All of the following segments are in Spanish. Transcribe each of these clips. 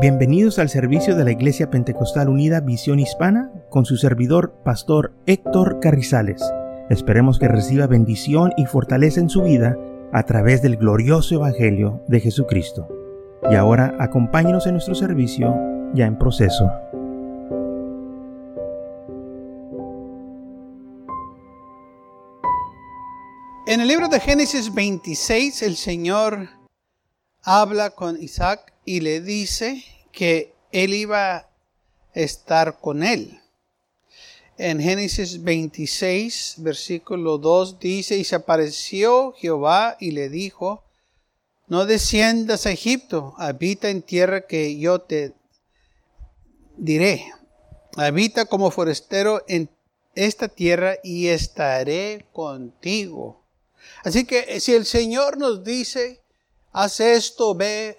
Bienvenidos al servicio de la Iglesia Pentecostal Unida Visión Hispana con su servidor, Pastor Héctor Carrizales. Esperemos que reciba bendición y fortaleza en su vida a través del glorioso Evangelio de Jesucristo. Y ahora acompáñenos en nuestro servicio ya en proceso. En el libro de Génesis 26 el Señor habla con Isaac y le dice que él iba a estar con él. En Génesis 26, versículo 2 dice, y se apareció Jehová y le dijo, no desciendas a Egipto, habita en tierra que yo te diré. Habita como forastero en esta tierra y estaré contigo. Así que si el Señor nos dice, haz esto, ve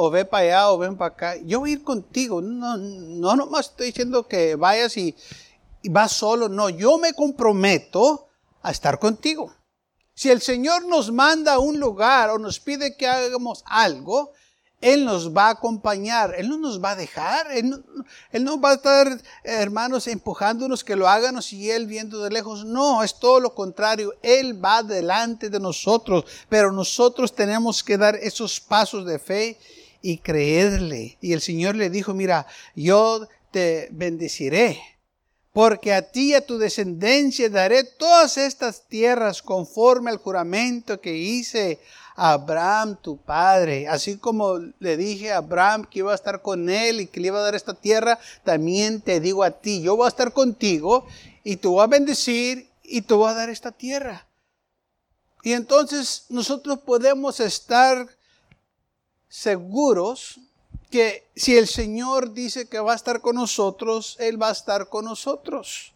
o ve para allá o ven para acá. Yo voy a ir contigo. No, no nomás estoy diciendo que vayas y, y vas solo. No, yo me comprometo a estar contigo. Si el Señor nos manda a un lugar o nos pide que hagamos algo, él nos va a acompañar, Él no nos va a dejar, Él no, va a estar, hermanos, empujándonos que lo háganos y Él viendo de lejos. No, es todo lo contrario, Él va delante de nosotros, pero nosotros tenemos que dar esos pasos de fe y creerle. Y el Señor le dijo, mira, yo te bendeciré, porque a ti y a tu descendencia daré todas estas tierras conforme al juramento que hice Abraham, tu padre. Así como le dije a Abraham que iba a estar con él y que le iba a dar esta tierra, también te digo a ti, yo voy a estar contigo y te voy a bendecir y te voy a dar esta tierra. Y entonces nosotros podemos estar seguros que si el Señor dice que va a estar con nosotros, Él va a estar con nosotros.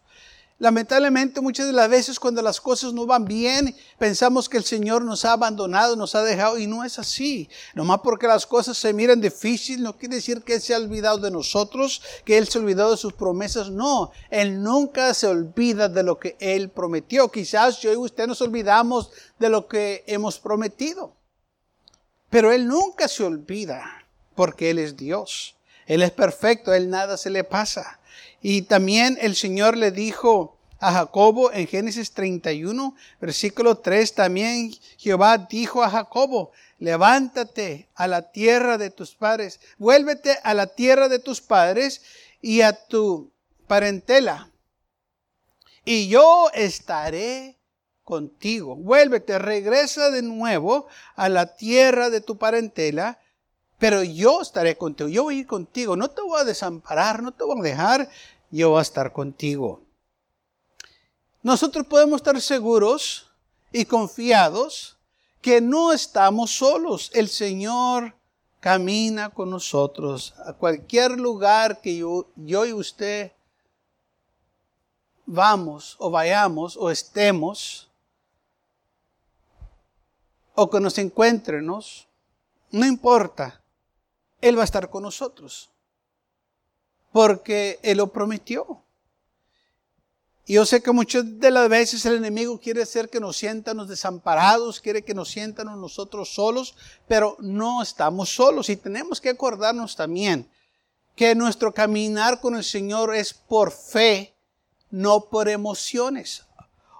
Lamentablemente muchas de las veces cuando las cosas no van bien, pensamos que el Señor nos ha abandonado, nos ha dejado y no es así. Nomás porque las cosas se miran difíciles no quiere decir que Él se ha olvidado de nosotros, que Él se ha olvidado de sus promesas. No, Él nunca se olvida de lo que Él prometió. Quizás yo y usted nos olvidamos de lo que hemos prometido. Pero Él nunca se olvida porque Él es Dios. Él es perfecto, a Él nada se le pasa. Y también el Señor le dijo a Jacobo en Génesis 31, versículo 3, también Jehová dijo a Jacobo, levántate a la tierra de tus padres, vuélvete a la tierra de tus padres y a tu parentela, y yo estaré contigo. Vuélvete, regresa de nuevo a la tierra de tu parentela, pero yo estaré contigo, yo voy a ir contigo, no te voy a desamparar, no te voy a dejar, yo voy a estar contigo. Nosotros podemos estar seguros y confiados que no estamos solos. El Señor camina con nosotros a cualquier lugar que yo, yo y usted vamos o vayamos o estemos o que nos encuéntrenos, no importa. Él va a estar con nosotros. Porque Él lo prometió. Y yo sé que muchas de las veces el enemigo quiere hacer que nos sientan desamparados, quiere que nos sientan nosotros solos, pero no estamos solos y tenemos que acordarnos también que nuestro caminar con el Señor es por fe, no por emociones.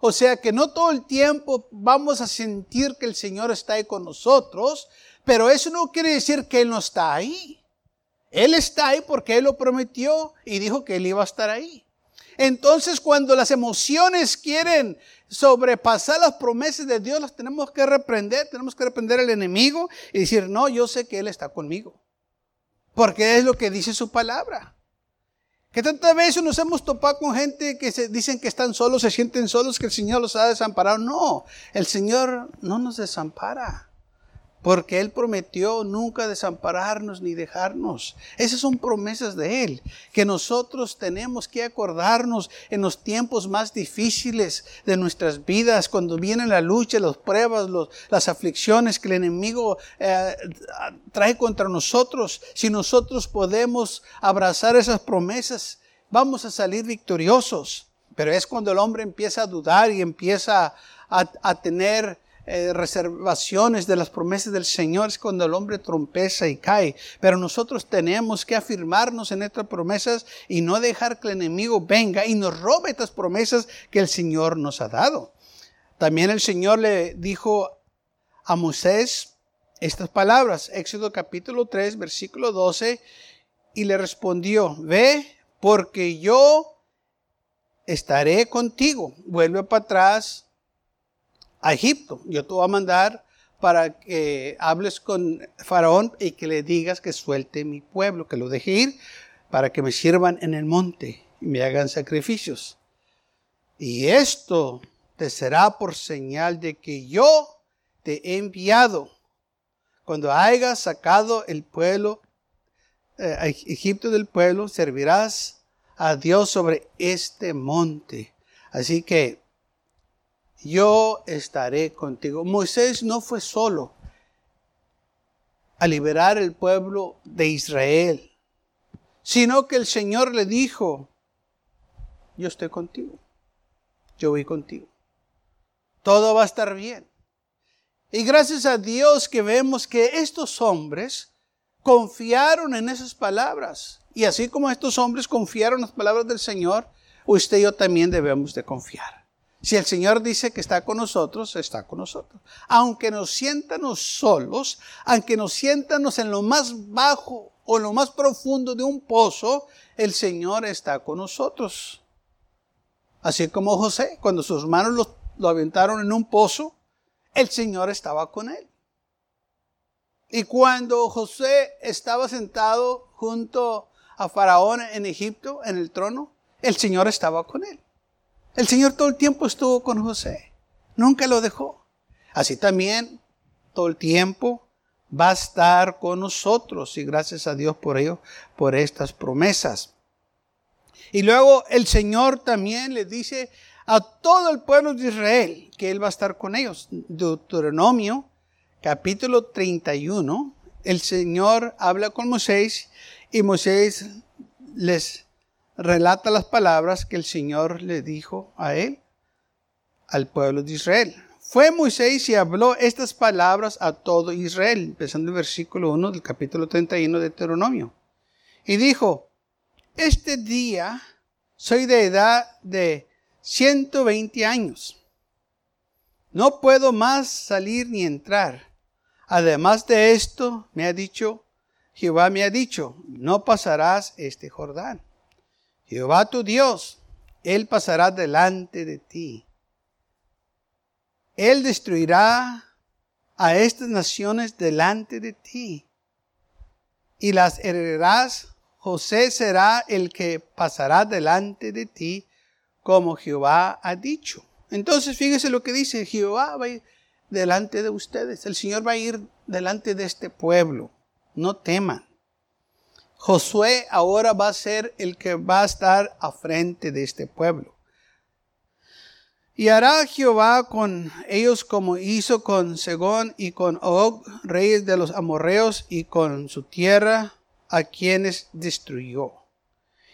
O sea que no todo el tiempo vamos a sentir que el Señor está ahí con nosotros, pero eso no quiere decir que Él no está ahí. Él está ahí porque Él lo prometió y dijo que Él iba a estar ahí. Entonces cuando las emociones quieren sobrepasar las promesas de Dios, las tenemos que reprender, tenemos que reprender al enemigo y decir, no, yo sé que Él está conmigo. Porque es lo que dice su palabra. Que tantas veces nos hemos topado con gente que se dicen que están solos, se sienten solos, que el Señor los ha desamparado. No, el Señor no nos desampara porque Él prometió nunca desampararnos ni dejarnos. Esas son promesas de Él, que nosotros tenemos que acordarnos en los tiempos más difíciles de nuestras vidas, cuando vienen la lucha, las pruebas, las aflicciones que el enemigo eh, trae contra nosotros. Si nosotros podemos abrazar esas promesas, vamos a salir victoriosos. Pero es cuando el hombre empieza a dudar y empieza a tener eh, reservaciones de las promesas del Señor es cuando el hombre trompeza y cae. Pero nosotros tenemos que afirmarnos en estas promesas y no dejar que el enemigo venga y nos robe estas promesas que el Señor nos ha dado. También el Señor le dijo a Moisés estas palabras, Éxodo capítulo 3, versículo 12, y le respondió, ve, porque yo estaré contigo. Vuelve para atrás a Egipto. Yo te voy a mandar para que hables con Faraón y que le digas que suelte mi pueblo, que lo deje ir para que me sirvan en el monte y me hagan sacrificios. Y esto te será por señal de que yo te he enviado. Cuando hayas sacado el pueblo, eh, Egipto del pueblo, servirás a Dios sobre este monte. Así que yo estaré contigo. Moisés no fue solo a liberar el pueblo de Israel, sino que el Señor le dijo, yo estoy contigo, yo voy contigo, todo va a estar bien. Y gracias a Dios que vemos que estos hombres confiaron en esas palabras. Y así como estos hombres confiaron en las palabras del Señor, usted y yo también debemos de confiar. Si el Señor dice que está con nosotros, está con nosotros. Aunque nos siéntanos solos, aunque nos siéntanos en lo más bajo o en lo más profundo de un pozo, el Señor está con nosotros. Así como José, cuando sus manos lo, lo aventaron en un pozo, el Señor estaba con él. Y cuando José estaba sentado junto a Faraón en Egipto, en el trono, el Señor estaba con él. El Señor todo el tiempo estuvo con José. Nunca lo dejó. Así también todo el tiempo va a estar con nosotros y gracias a Dios por ello, por estas promesas. Y luego el Señor también le dice a todo el pueblo de Israel que Él va a estar con ellos. Deuteronomio capítulo 31, el Señor habla con Moisés y Moisés les relata las palabras que el Señor le dijo a él, al pueblo de Israel. Fue Moisés y habló estas palabras a todo Israel, empezando el versículo 1 del capítulo 31 de Deuteronomio. Y dijo, este día soy de edad de 120 años. No puedo más salir ni entrar. Además de esto, me ha dicho, Jehová me ha dicho, no pasarás este Jordán. Jehová tu Dios, Él pasará delante de ti. Él destruirá a estas naciones delante de ti y las heredarás. José será el que pasará delante de ti, como Jehová ha dicho. Entonces fíjese lo que dice, Jehová va a ir delante de ustedes, el Señor va a ir delante de este pueblo, no teman. Josué ahora va a ser el que va a estar a frente de este pueblo. Y hará Jehová con ellos como hizo con Segón y con Og, reyes de los amorreos, y con su tierra, a quienes destruyó.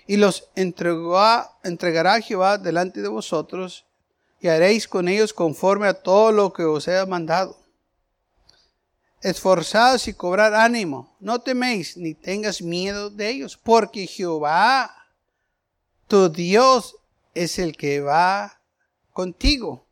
Y los entregará Jehová delante de vosotros, y haréis con ellos conforme a todo lo que os he mandado esforzados y cobrar ánimo. No teméis ni tengas miedo de ellos, porque Jehová, tu Dios, es el que va contigo.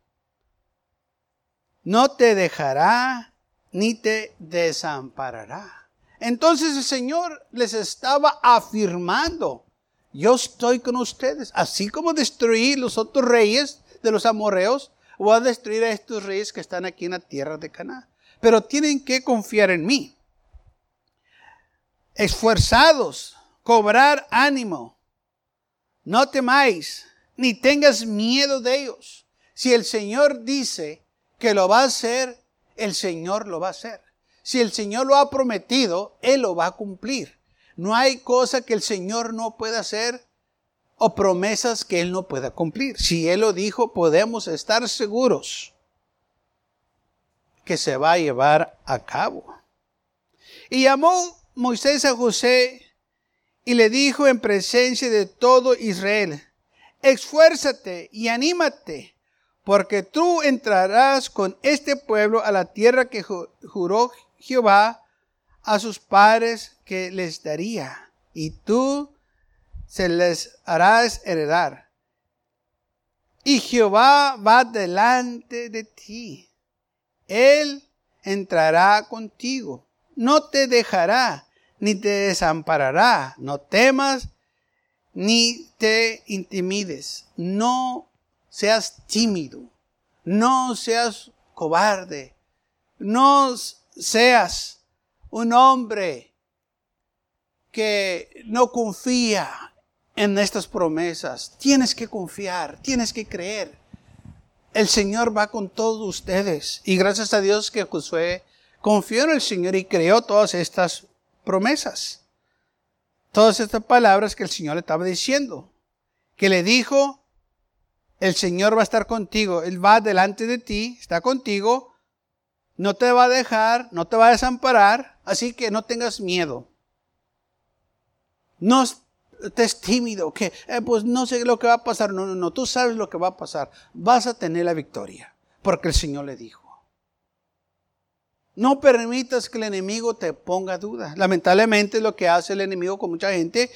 No te dejará ni te desamparará. Entonces el Señor les estaba afirmando, yo estoy con ustedes, así como destruí los otros reyes de los amorreos, voy a destruir a estos reyes que están aquí en la tierra de Canaán pero tienen que confiar en mí. Esforzados, cobrar ánimo. No temáis, ni tengas miedo de ellos. Si el Señor dice que lo va a hacer, el Señor lo va a hacer. Si el Señor lo ha prometido, Él lo va a cumplir. No hay cosa que el Señor no pueda hacer o promesas que Él no pueda cumplir. Si Él lo dijo, podemos estar seguros que se va a llevar a cabo. Y llamó Moisés a José y le dijo en presencia de todo Israel, esfuérzate y anímate, porque tú entrarás con este pueblo a la tierra que juró Jehová a sus padres que les daría, y tú se les harás heredar. Y Jehová va delante de ti. Él entrará contigo. No te dejará, ni te desamparará. No temas, ni te intimides. No seas tímido. No seas cobarde. No seas un hombre que no confía en estas promesas. Tienes que confiar, tienes que creer. El Señor va con todos ustedes. Y gracias a Dios que Josué confió en el Señor y creó todas estas promesas. Todas estas palabras que el Señor le estaba diciendo. Que le dijo, el Señor va a estar contigo. Él va delante de ti, está contigo. No te va a dejar, no te va a desamparar. Así que no tengas miedo. No estés tímido, que eh, pues no sé lo que va a pasar. No, no, no, tú sabes lo que va a pasar. Vas a tener la victoria, porque el Señor le dijo. No permitas que el enemigo te ponga duda. Lamentablemente lo que hace el enemigo con mucha gente,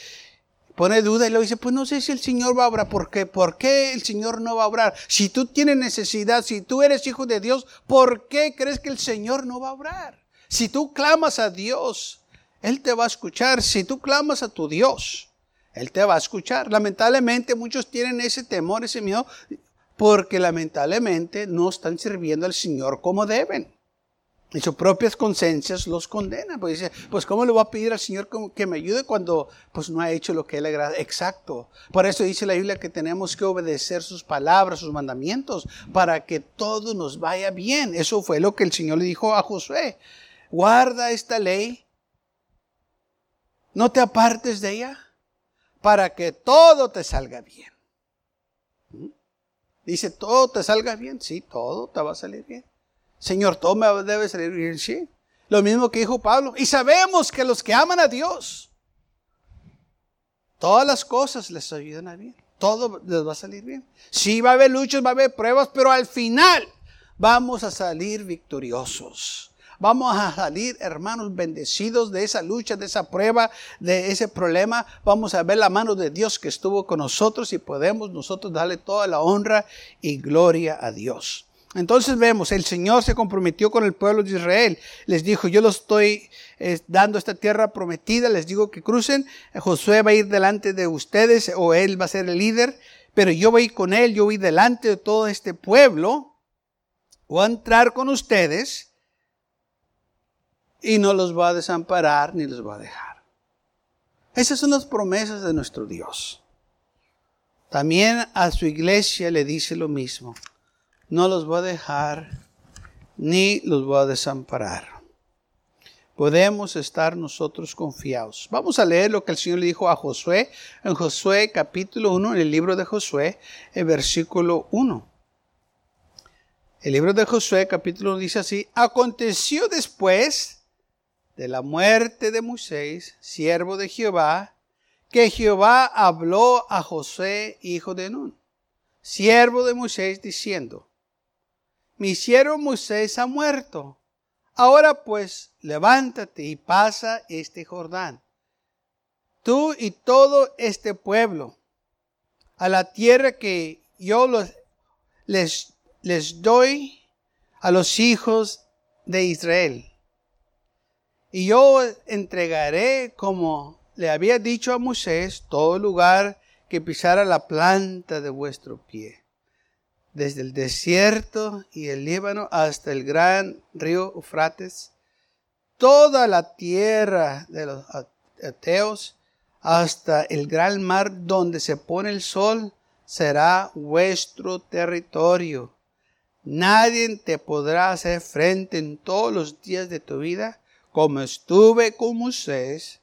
pone duda y le dice, pues no sé si el Señor va a obrar. ¿Por qué? ¿Por qué el Señor no va a obrar? Si tú tienes necesidad, si tú eres hijo de Dios, ¿por qué crees que el Señor no va a obrar? Si tú clamas a Dios, Él te va a escuchar. Si tú clamas a tu Dios, él te va a escuchar. Lamentablemente muchos tienen ese temor, ese miedo, porque lamentablemente no están sirviendo al Señor como deben. Y sus propias conciencias los condenan. Pues dice, pues ¿cómo le voy a pedir al Señor que me ayude cuando pues no ha hecho lo que Él agrada? Exacto. Por eso dice la Biblia que tenemos que obedecer sus palabras, sus mandamientos, para que todo nos vaya bien. Eso fue lo que el Señor le dijo a Josué. Guarda esta ley. No te apartes de ella para que todo te salga bien. ¿Mm? Dice, todo te salga bien. Sí, todo te va a salir bien. Señor, todo me debe salir bien. Sí. Lo mismo que dijo Pablo. Y sabemos que los que aman a Dios, todas las cosas les ayudan a bien. Todo les va a salir bien. Sí, va a haber luchas, va a haber pruebas, pero al final vamos a salir victoriosos. Vamos a salir, hermanos, bendecidos de esa lucha, de esa prueba, de ese problema. Vamos a ver la mano de Dios que estuvo con nosotros y podemos nosotros darle toda la honra y gloria a Dios. Entonces vemos, el Señor se comprometió con el pueblo de Israel. Les dijo, yo los estoy eh, dando esta tierra prometida, les digo que crucen. Josué va a ir delante de ustedes o él va a ser el líder, pero yo voy con él, yo voy delante de todo este pueblo. Voy a entrar con ustedes y no los va a desamparar ni los va a dejar. Esas son las promesas de nuestro Dios. También a su iglesia le dice lo mismo. No los va a dejar ni los va a desamparar. Podemos estar nosotros confiados. Vamos a leer lo que el Señor le dijo a Josué en Josué capítulo 1, en el libro de Josué, en versículo 1. El libro de Josué capítulo 1 dice así, aconteció después de la muerte de Moisés, siervo de Jehová, que Jehová habló a José, hijo de Nun, siervo de Moisés, diciendo, mi siervo Moisés ha muerto. Ahora pues, levántate y pasa este Jordán, tú y todo este pueblo, a la tierra que yo les, les doy a los hijos de Israel y yo entregaré, como le había dicho a Moisés, todo lugar que pisara la planta de vuestro pie, desde el desierto y el Líbano hasta el gran río Eufrates, toda la tierra de los ateos, hasta el gran mar donde se pone el sol, será vuestro territorio. Nadie te podrá hacer frente en todos los días de tu vida como estuve con Moisés,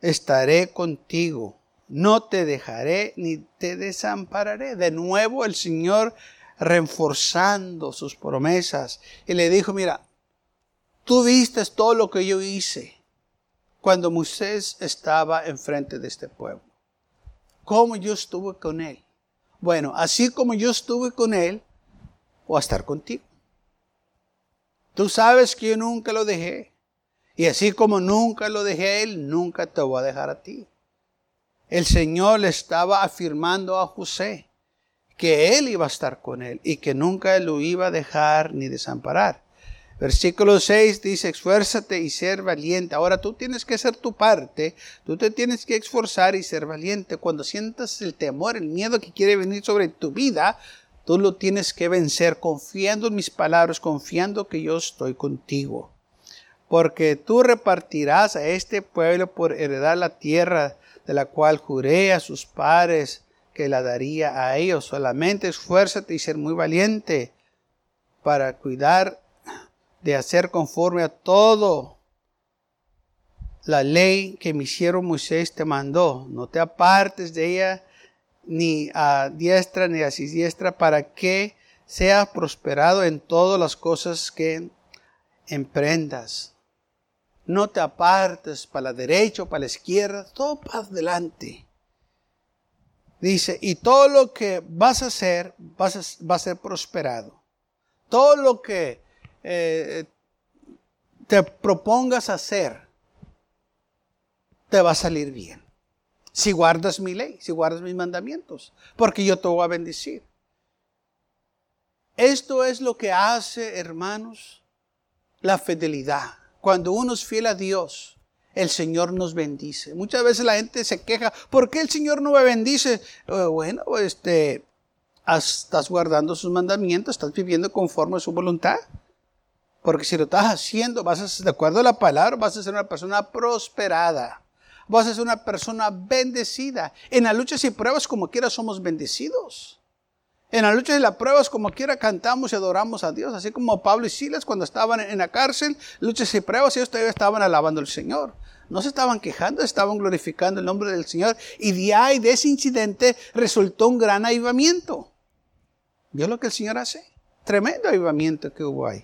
estaré contigo. No te dejaré ni te desampararé. De nuevo el Señor reforzando sus promesas. Y le dijo, mira, tú viste todo lo que yo hice cuando Moisés estaba enfrente de este pueblo. Cómo yo estuve con él. Bueno, así como yo estuve con él, o a estar contigo. Tú sabes que yo nunca lo dejé. Y así como nunca lo dejé a él, nunca te voy a dejar a ti. El Señor le estaba afirmando a José que él iba a estar con él y que nunca lo iba a dejar ni desamparar. Versículo 6 dice, esfuérzate y ser valiente. Ahora tú tienes que hacer tu parte, tú te tienes que esforzar y ser valiente. Cuando sientas el temor, el miedo que quiere venir sobre tu vida, tú lo tienes que vencer confiando en mis palabras, confiando que yo estoy contigo. Porque tú repartirás a este pueblo por heredar la tierra de la cual juré a sus padres que la daría a ellos. Solamente esfuérzate y ser muy valiente para cuidar de hacer conforme a todo la ley que mi siervo Moisés te mandó. No te apartes de ella ni a diestra ni a siniestra para que seas prosperado en todas las cosas que emprendas. No te apartes para la derecha o para la izquierda, todo para adelante. Dice, y todo lo que vas a hacer vas a, va a ser prosperado. Todo lo que eh, te propongas hacer, te va a salir bien. Si guardas mi ley, si guardas mis mandamientos, porque yo te voy a bendecir. Esto es lo que hace, hermanos, la fidelidad. Cuando uno es fiel a Dios, el Señor nos bendice. Muchas veces la gente se queja, ¿por qué el Señor no me bendice? Eh, bueno, este, estás guardando sus mandamientos, estás viviendo conforme a su voluntad. Porque si lo estás haciendo, vas a ser, de acuerdo a la palabra, vas a ser una persona prosperada. Vas a ser una persona bendecida. En las luchas y pruebas, como quiera, somos bendecidos. En las luchas y las pruebas, como quiera, cantamos y adoramos a Dios. Así como Pablo y Silas, cuando estaban en la cárcel, luchas y pruebas, ellos todavía estaban alabando al Señor. No se estaban quejando, estaban glorificando el nombre del Señor. Y de ahí, de ese incidente, resultó un gran avivamiento. ¿Vio lo que el Señor hace? Tremendo avivamiento que hubo ahí.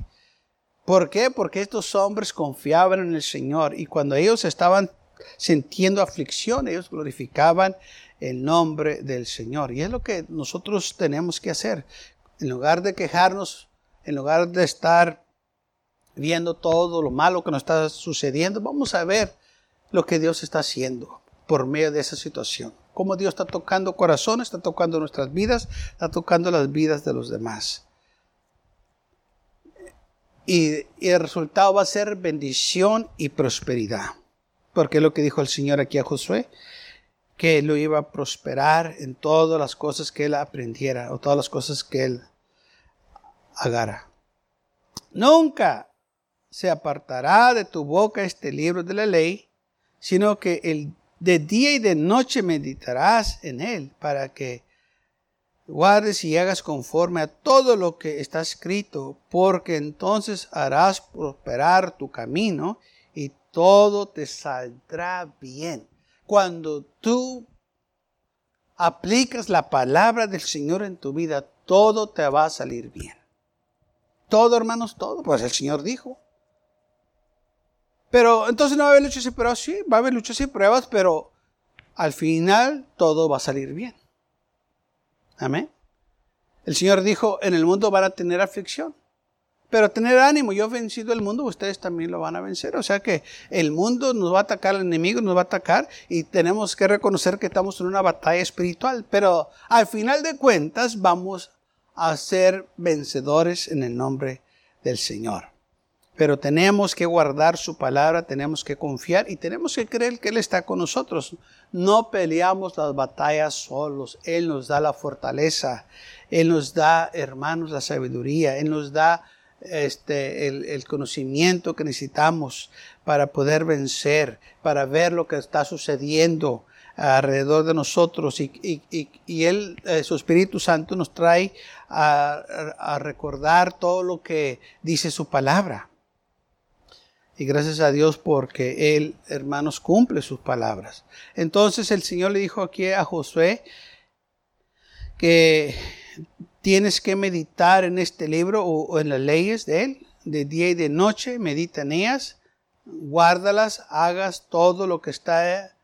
¿Por qué? Porque estos hombres confiaban en el Señor y cuando ellos estaban sintiendo aflicción, ellos glorificaban el nombre del Señor. Y es lo que nosotros tenemos que hacer. En lugar de quejarnos, en lugar de estar viendo todo lo malo que nos está sucediendo, vamos a ver lo que Dios está haciendo por medio de esa situación. Cómo Dios está tocando corazones, está tocando nuestras vidas, está tocando las vidas de los demás. Y, el resultado va a ser bendición y prosperidad. Porque es lo que dijo el Señor aquí a Josué, que lo iba a prosperar en todas las cosas que él aprendiera o todas las cosas que él hagara. Nunca se apartará de tu boca este libro de la ley, sino que el, de día y de noche meditarás en él para que guardes y hagas conforme a todo lo que está escrito, porque entonces harás prosperar tu camino y todo te saldrá bien. Cuando tú aplicas la palabra del Señor en tu vida, todo te va a salir bien. Todo, hermanos, todo. Pues el Señor dijo. Pero entonces no va a haber luchas y pruebas. Sí, va a haber luchas y pruebas, pero al final todo va a salir bien. Amén. El Señor dijo, en el mundo van a tener aflicción. Pero tener ánimo, yo he vencido el mundo, ustedes también lo van a vencer. O sea que el mundo nos va a atacar, el enemigo nos va a atacar y tenemos que reconocer que estamos en una batalla espiritual. Pero al final de cuentas vamos a ser vencedores en el nombre del Señor. Pero tenemos que guardar su palabra, tenemos que confiar y tenemos que creer que Él está con nosotros. No peleamos las batallas solos. Él nos da la fortaleza. Él nos da, hermanos, la sabiduría. Él nos da este, el, conocimiento que necesitamos para poder vencer, para ver lo que está sucediendo alrededor de nosotros y, Él, eh, su Espíritu Santo nos trae a recordar todo lo que dice su palabra. Y gracias a Dios porque Él, hermanos, cumple sus palabras. Entonces el Señor le dijo aquí a Josué que tienes que meditar en este libro o, en las leyes de Él, de día y de noche, medita en ellas, guárdalas, hagas todo lo que está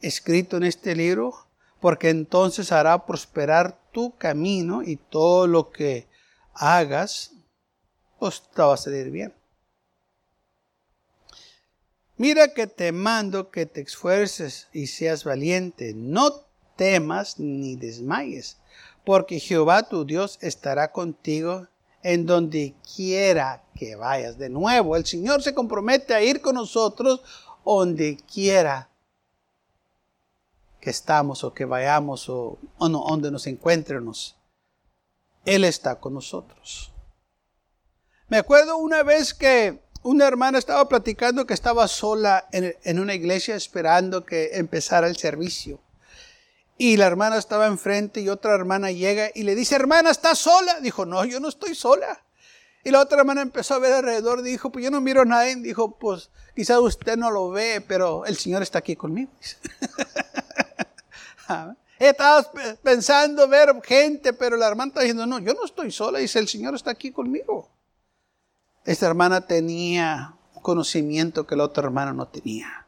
escrito en este libro, porque entonces hará prosperar tu camino y todo lo que hagas, pues te va a salir bien. Mira que te mando que te esfuerces y seas valiente. No temas ni desmayes, porque Jehová tu Dios estará contigo en donde quiera que vayas. De nuevo, el Señor se compromete a ir con nosotros donde quiera que estamos o que vayamos o, donde nos encuentremos. Él está con nosotros. Me acuerdo una vez que una hermana estaba platicando que estaba sola en, una iglesia esperando que empezara el servicio. Y la hermana estaba enfrente y otra hermana llega y le dice, hermana, ¿estás sola? Dijo, no, yo no estoy sola. Y la otra hermana empezó a ver alrededor, dijo, pues yo no miro a nadie. Dijo, pues quizás usted no lo ve, pero el Señor está aquí conmigo. Estaba pensando ver gente, pero la hermana está diciendo, no, yo no estoy sola. Dice, el Señor está aquí conmigo. Esta hermana tenía conocimiento que la otra hermana no tenía.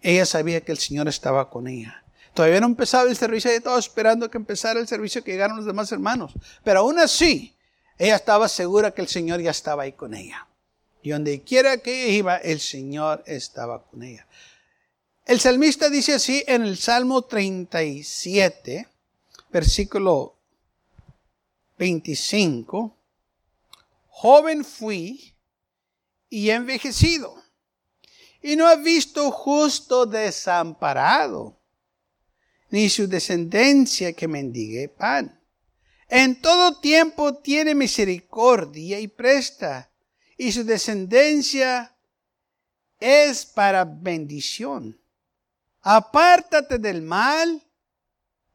Ella sabía que el Señor estaba con ella. Todavía no empezaba el servicio, ella estaba esperando que empezara el servicio que llegaron los demás hermanos. Pero aún así, ella estaba segura que el Señor ya estaba ahí con ella. Y donde quiera que iba, el Señor estaba con ella. El salmista dice así en el Salmo 37, versículo 25 joven fui y envejecido, y no he visto justo desamparado, ni su descendencia que mendigue pan. En todo tiempo tiene misericordia y presta, y su descendencia es para bendición. Apártate del mal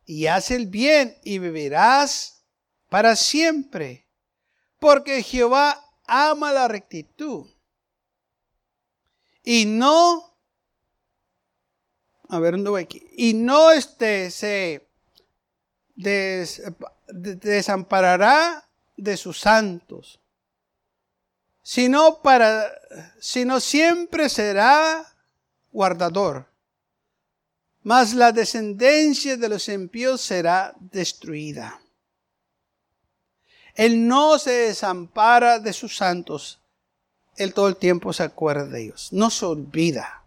y haz el bien y vivirás para siempre porque Jehová ama la rectitud. Y no, a ver, ¿dónde voy aquí? Y no este, se desamparará de sus santos, sino para, sino siempre será guardador. Mas la descendencia de los impíos será destruida. Él no se desampara de sus santos. Él todo el tiempo se acuerda de ellos. No se olvida.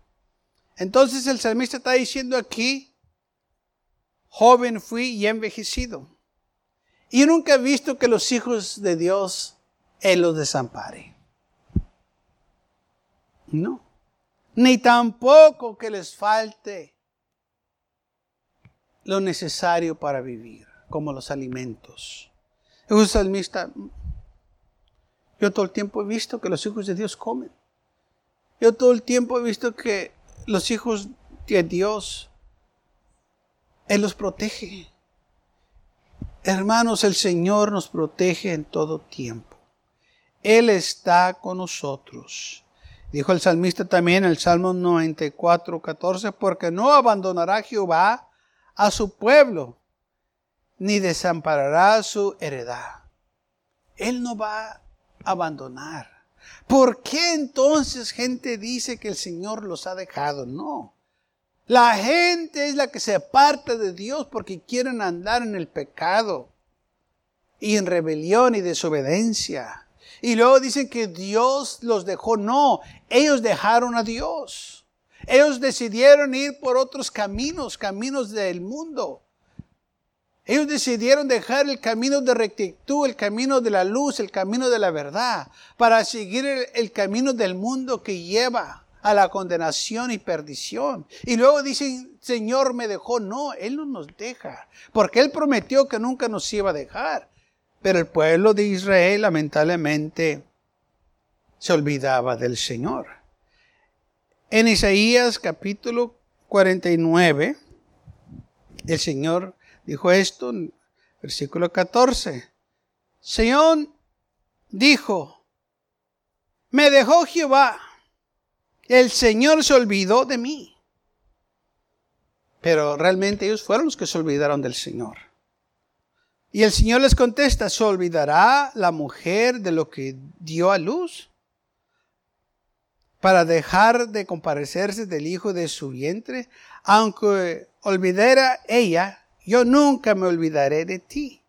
Entonces el salmista está diciendo aquí, joven fui y envejecido. Y nunca he visto que los hijos de Dios Él los desampare. No. Ni tampoco que les falte lo necesario para vivir, como los alimentos. Un salmista, yo todo el tiempo he visto que los hijos de Dios comen. Yo todo el tiempo he visto que los hijos de Dios, Él los protege. Hermanos, el Señor nos protege en todo tiempo. Él está con nosotros. Dijo el salmista también en el Salmo 94, 14, porque no abandonará Jehová a su pueblo ni desamparará su heredad. Él no va a abandonar. ¿Por qué entonces gente dice que el Señor los ha dejado? No. La gente es la que se aparta de Dios porque quieren andar en el pecado y en rebelión y desobediencia. Y luego dicen que Dios los dejó. No, ellos dejaron a Dios. Ellos decidieron ir por otros caminos, caminos del mundo. Ellos decidieron dejar el camino de rectitud, el camino de la luz, el camino de la verdad, para seguir el, camino del mundo que lleva a la condenación y perdición. Y luego dicen, Señor me dejó. No, Él no nos deja, porque Él prometió que nunca nos iba a dejar. Pero el pueblo de Israel lamentablemente se olvidaba del Señor. En Isaías capítulo 49, el Señor dijo esto en versículo 14. Señor dijo, me dejó Jehová, el Señor se olvidó de mí. Pero realmente ellos fueron los que se olvidaron del Señor. Y el Señor les contesta, ¿se olvidará la mujer de lo que dio a luz? Para dejar de comparecerse del hijo de su vientre, aunque olvidara ella yo nunca me olvidaré de ti.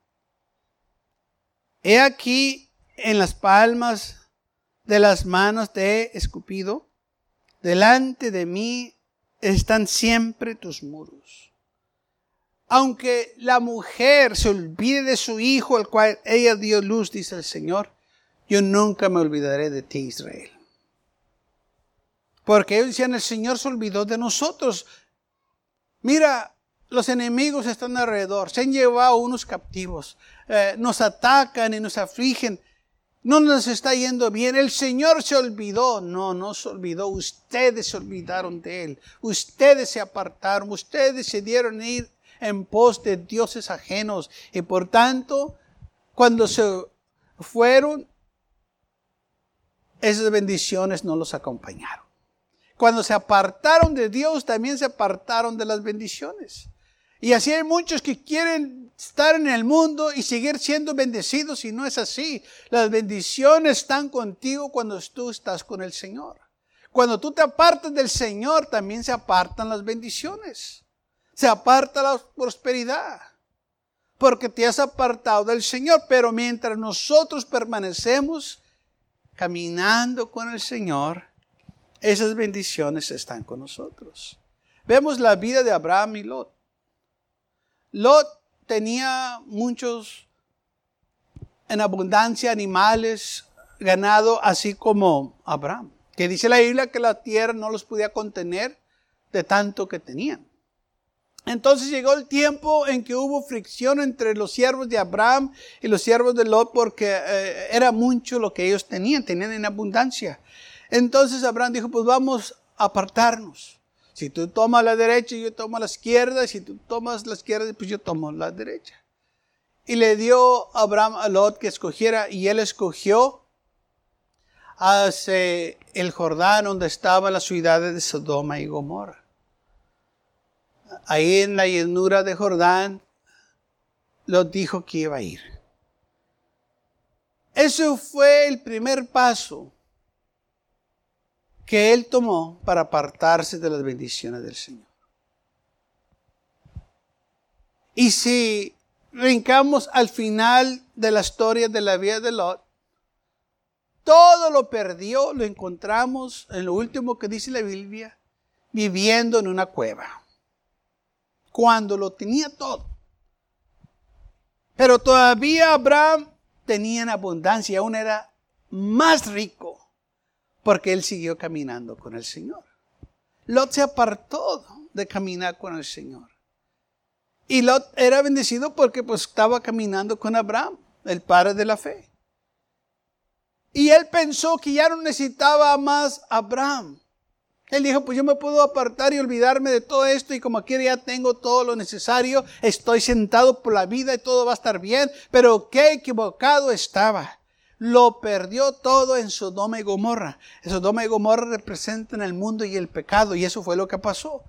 he aquí en las palmas de las manos te he escupido, delante de mí están siempre tus muros. Aunque la mujer se olvide de su hijo, al cual ella dio luz, dice el Señor, yo nunca me olvidaré de ti, Israel. Porque ellos decían, el Señor se olvidó de nosotros. Mira, los enemigos están alrededor, se han llevado unos captivos, eh, nos atacan y nos afligen. No nos está yendo bien. El Señor se olvidó. No, no se olvidó. Ustedes se olvidaron de Él. Ustedes se apartaron. Ustedes se dieron ir en pos de dioses ajenos. Y por tanto, cuando se fueron, esas bendiciones no los acompañaron. Cuando se apartaron de Dios, también se apartaron de las bendiciones. Y así hay muchos que quieren estar en el mundo y seguir siendo bendecidos y no es así. Las bendiciones están contigo cuando tú estás con el Señor. Cuando tú te apartas del Señor, también se apartan las bendiciones. Se aparta la prosperidad. Porque te has apartado del Señor. Pero mientras nosotros permanecemos caminando con el Señor, esas bendiciones están con nosotros. Vemos la vida de Abraham y Lot. Lot tenía muchos en abundancia animales, ganado, así como Abraham, que dice la Biblia que la tierra no los podía contener de tanto que tenían. Entonces llegó el tiempo en que hubo fricción entre los siervos de Abraham y los siervos de Lot porque eh, era mucho lo que ellos tenían, tenían en abundancia. Entonces Abraham dijo, pues vamos a apartarnos. Si tú tomas la derecha, yo tomo la izquierda. Si tú tomas la izquierda, pues yo tomo la derecha. Y le dio Abraham a Lot que escogiera y él escogió hacia el Jordán donde estaban las ciudades de Sodoma y Gomorra. Ahí en la llanura de Jordán, Lot dijo que iba a ir. Eso fue el primer paso que él tomó para apartarse de las bendiciones del Señor. Y si brincamos al final de la historia de la vida de Lot, todo lo perdió, lo encontramos en lo último que dice la Biblia, viviendo en una cueva. Cuando lo tenía todo. Pero todavía Abraham tenía en abundancia, aún era más rico porque él siguió caminando con el Señor. Lot se apartó de caminar con el Señor. Y Lot era bendecido porque pues estaba caminando con Abraham, el padre de la fe. Y él pensó que ya no necesitaba más Abraham. Él dijo, pues yo me puedo apartar y olvidarme de todo esto y como aquí ya tengo todo lo necesario, estoy sentado por la vida y todo va a estar bien, pero qué equivocado estaba lo perdió todo en Sodoma y Gomorra. Sodoma y Gomorra representan el mundo y el pecado, y eso fue lo que pasó.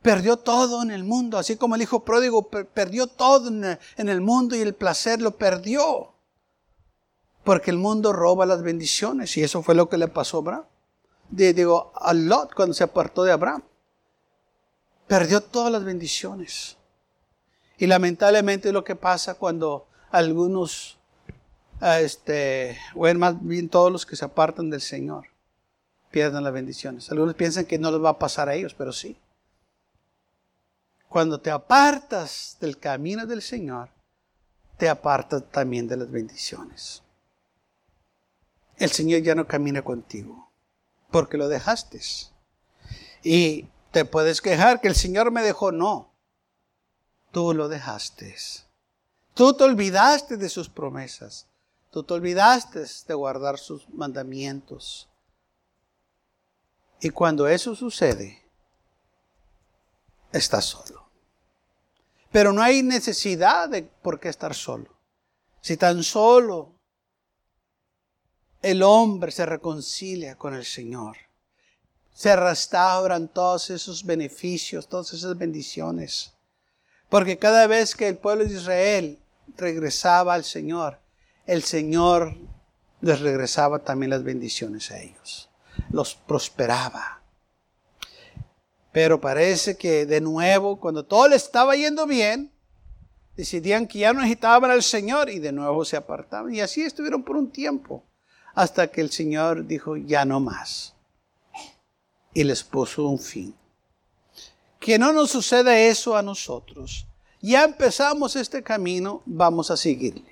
Perdió todo en el mundo, así como el hijo pródigo perdió todo en el mundo y el placer lo perdió. Porque el mundo roba las bendiciones, y eso fue lo que le pasó a Abraham. Digo, a Lot cuando se apartó de Abraham. Perdió todas las bendiciones. Y lamentablemente es lo que pasa cuando algunos este, o más bien todos los que se apartan del Señor pierden las bendiciones. Algunos piensan que no les va a pasar a ellos, pero sí. Cuando te apartas del camino del Señor, te apartas también de las bendiciones. El Señor ya no camina contigo, porque lo dejaste. Y te puedes quejar que el Señor me dejó, no. Tú lo dejaste. Tú te olvidaste de sus promesas. Tú te olvidaste de guardar sus mandamientos. Y cuando eso sucede, estás solo. Pero no hay necesidad de por qué estar solo. Si tan solo el hombre se reconcilia con el Señor, se restauran todos esos beneficios, todas esas bendiciones. Porque cada vez que el pueblo de Israel regresaba al Señor, el Señor les regresaba también las bendiciones a ellos. Los prosperaba. Pero parece que de nuevo, cuando todo le estaba yendo bien, decidían que ya no necesitaban al Señor y de nuevo se apartaban. Y así estuvieron por un tiempo, hasta que el Señor dijo, ya no más. Y les puso un fin. Que no nos suceda eso a nosotros. Ya empezamos este camino, vamos a seguirle.